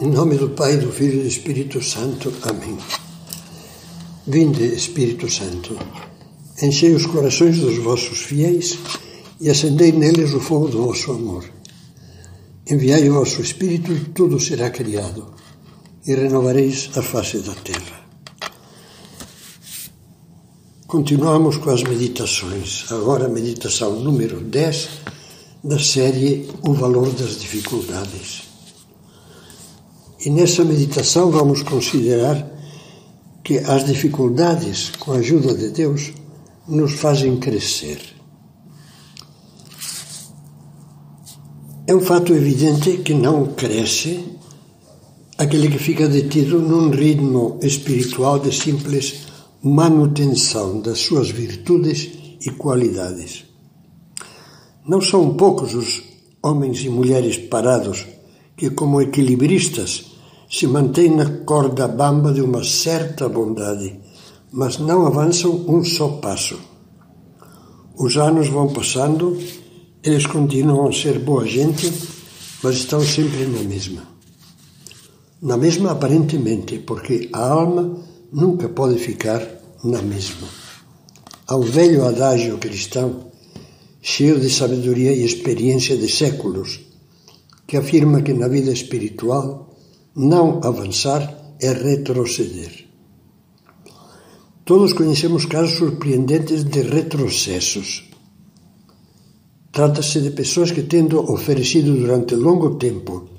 Em nome do Pai, do Filho e do Espírito Santo. Amém. Vinde, Espírito Santo, enchei os corações dos vossos fiéis e acendei neles o fogo do vosso amor. Enviai o vosso Espírito e tudo será criado, e renovareis a face da terra. Continuamos com as meditações. Agora, meditação número 10 da série O Valor das Dificuldades. E nessa meditação vamos considerar que as dificuldades, com a ajuda de Deus, nos fazem crescer. É um fato evidente que não cresce aquele que fica detido num ritmo espiritual de simples manutenção das suas virtudes e qualidades. Não são poucos os homens e mulheres parados que, como equilibristas, se mantêm na corda bamba de uma certa bondade, mas não avançam um só passo. Os anos vão passando, eles continuam a ser boa gente, mas estão sempre na mesma. Na mesma aparentemente, porque a alma nunca pode ficar na mesma. Há um velho adágio cristão, cheio de sabedoria e experiência de séculos, que afirma que na vida espiritual não avançar é retroceder. Todos conhecemos casos surpreendentes de retrocessos. Trata-se de pessoas que, tendo oferecido durante longo tempo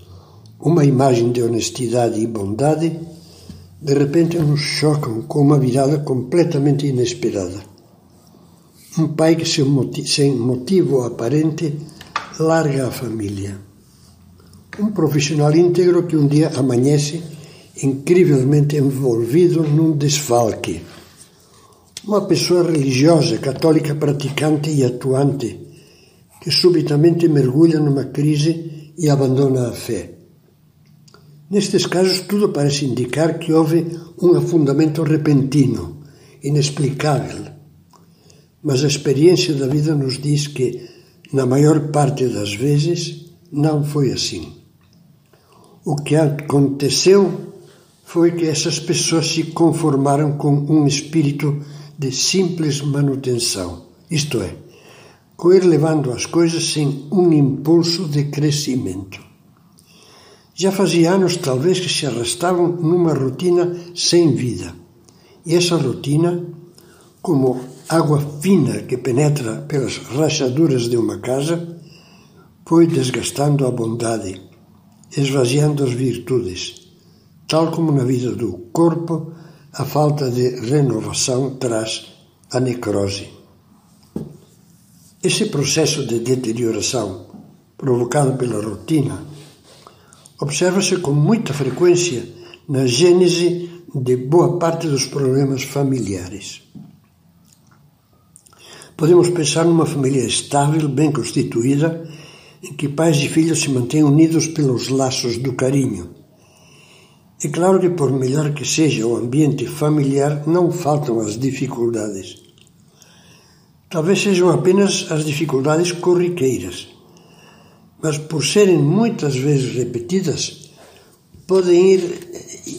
uma imagem de honestidade e bondade, de repente nos chocam com uma virada completamente inesperada. Um pai que, sem motivo aparente, larga a família um profissional íntegro que um dia amanhece incrivelmente envolvido num desfalque. Uma pessoa religiosa, católica praticante e atuante, que subitamente mergulha numa crise e abandona a fé. Nestes casos, tudo parece indicar que houve um afundamento repentino, inexplicável. Mas a experiência da vida nos diz que, na maior parte das vezes, não foi assim. O que aconteceu foi que essas pessoas se conformaram com um espírito de simples manutenção, isto é, com ir levando as coisas sem um impulso de crescimento. Já fazia anos, talvez, que se arrastavam numa rotina sem vida. E essa rotina, como água fina que penetra pelas rachaduras de uma casa, foi desgastando a bondade esvaziando as virtudes. Tal como na vida do corpo, a falta de renovação traz a necrose. Esse processo de deterioração provocado pela rotina observa-se com muita frequência na gênese de boa parte dos problemas familiares. Podemos pensar numa família estável, bem constituída, em que pais e filhos se mantêm unidos pelos laços do carinho. É claro que, por melhor que seja o ambiente familiar, não faltam as dificuldades. Talvez sejam apenas as dificuldades corriqueiras, mas por serem muitas vezes repetidas, podem ir eh,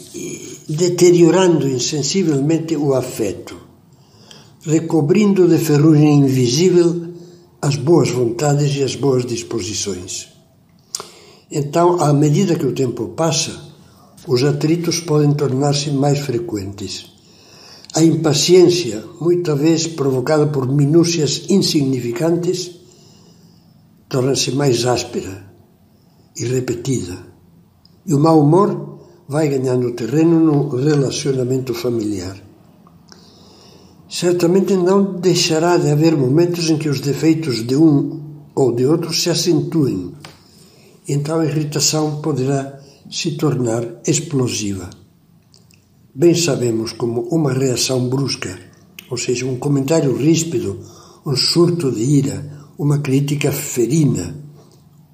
deteriorando insensivelmente o afeto, recobrindo de ferrugem invisível as boas vontades e as boas disposições. Então, à medida que o tempo passa, os atritos podem tornar-se mais frequentes. A impaciência, muitas vezes provocada por minúcias insignificantes, torna-se mais áspera e repetida. E o mau humor vai ganhando terreno no relacionamento familiar. Certamente não deixará de haver momentos em que os defeitos de um ou de outro se acentuem. Então a irritação poderá se tornar explosiva. Bem sabemos como uma reação brusca, ou seja, um comentário ríspido, um surto de ira, uma crítica ferina,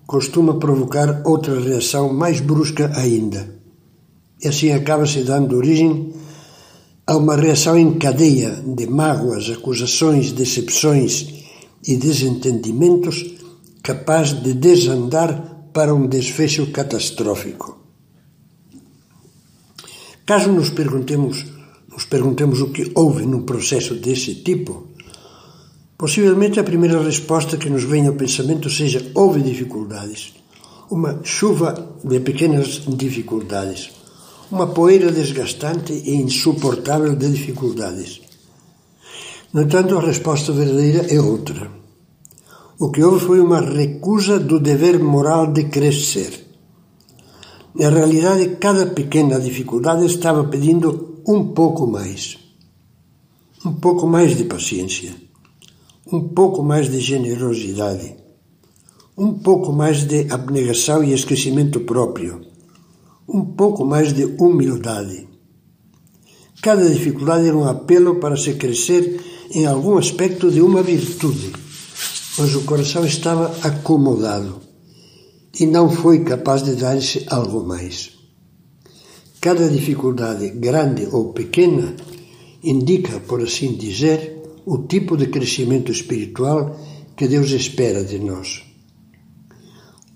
costuma provocar outra reação mais brusca ainda. E assim acaba se dando origem Há uma reação em cadeia de mágoas, acusações, decepções e desentendimentos capaz de desandar para um desfecho catastrófico. Caso nos perguntemos, nos perguntemos o que houve num processo desse tipo, possivelmente a primeira resposta que nos vem ao pensamento seja houve dificuldades. Uma chuva de pequenas dificuldades. Uma poeira desgastante e insuportável de dificuldades. No entanto, a resposta verdadeira é outra. O que houve foi uma recusa do dever moral de crescer. Na realidade, cada pequena dificuldade estava pedindo um pouco mais. Um pouco mais de paciência. Um pouco mais de generosidade. Um pouco mais de abnegação e esquecimento próprio. Um pouco mais de humildade. Cada dificuldade era um apelo para se crescer em algum aspecto de uma virtude, mas o coração estava acomodado e não foi capaz de dar-se algo mais. Cada dificuldade, grande ou pequena, indica, por assim dizer, o tipo de crescimento espiritual que Deus espera de nós.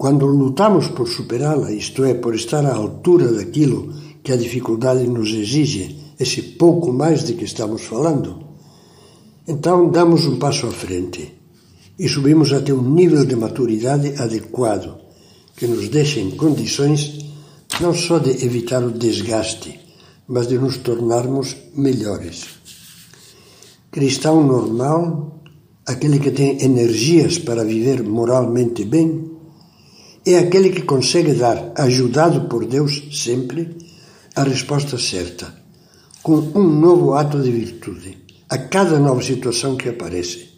Quando lutamos por superá-la, isto é, por estar à altura daquilo que a dificuldade nos exige, esse pouco mais de que estamos falando, então damos um passo à frente e subimos até um nível de maturidade adequado que nos deixa em condições não só de evitar o desgaste, mas de nos tornarmos melhores. Cristão normal, aquele que tem energias para viver moralmente bem, é aquele que consegue dar, ajudado por Deus sempre, a resposta certa, com um novo ato de virtude, a cada nova situação que aparece.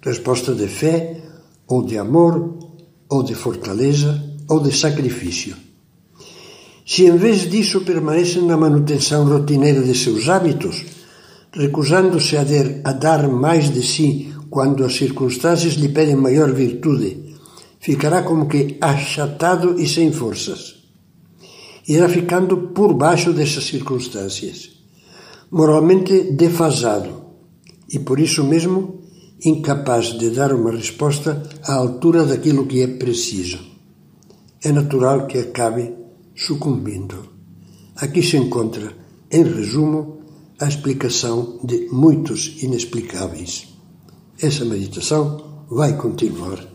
Resposta de fé, ou de amor, ou de fortaleza, ou de sacrifício. Se em vez disso permanecem na manutenção rotineira de seus hábitos, recusando-se a, a dar mais de si quando as circunstâncias lhe pedem maior virtude, ficará como que achatado e sem forças. Irá ficando por baixo dessas circunstâncias, moralmente defasado e por isso mesmo incapaz de dar uma resposta à altura daquilo que é preciso é natural que acabe sucumbindo. Aqui se encontra, em resumo, a explicação de muitos inexplicáveis. Essa meditação vai continuar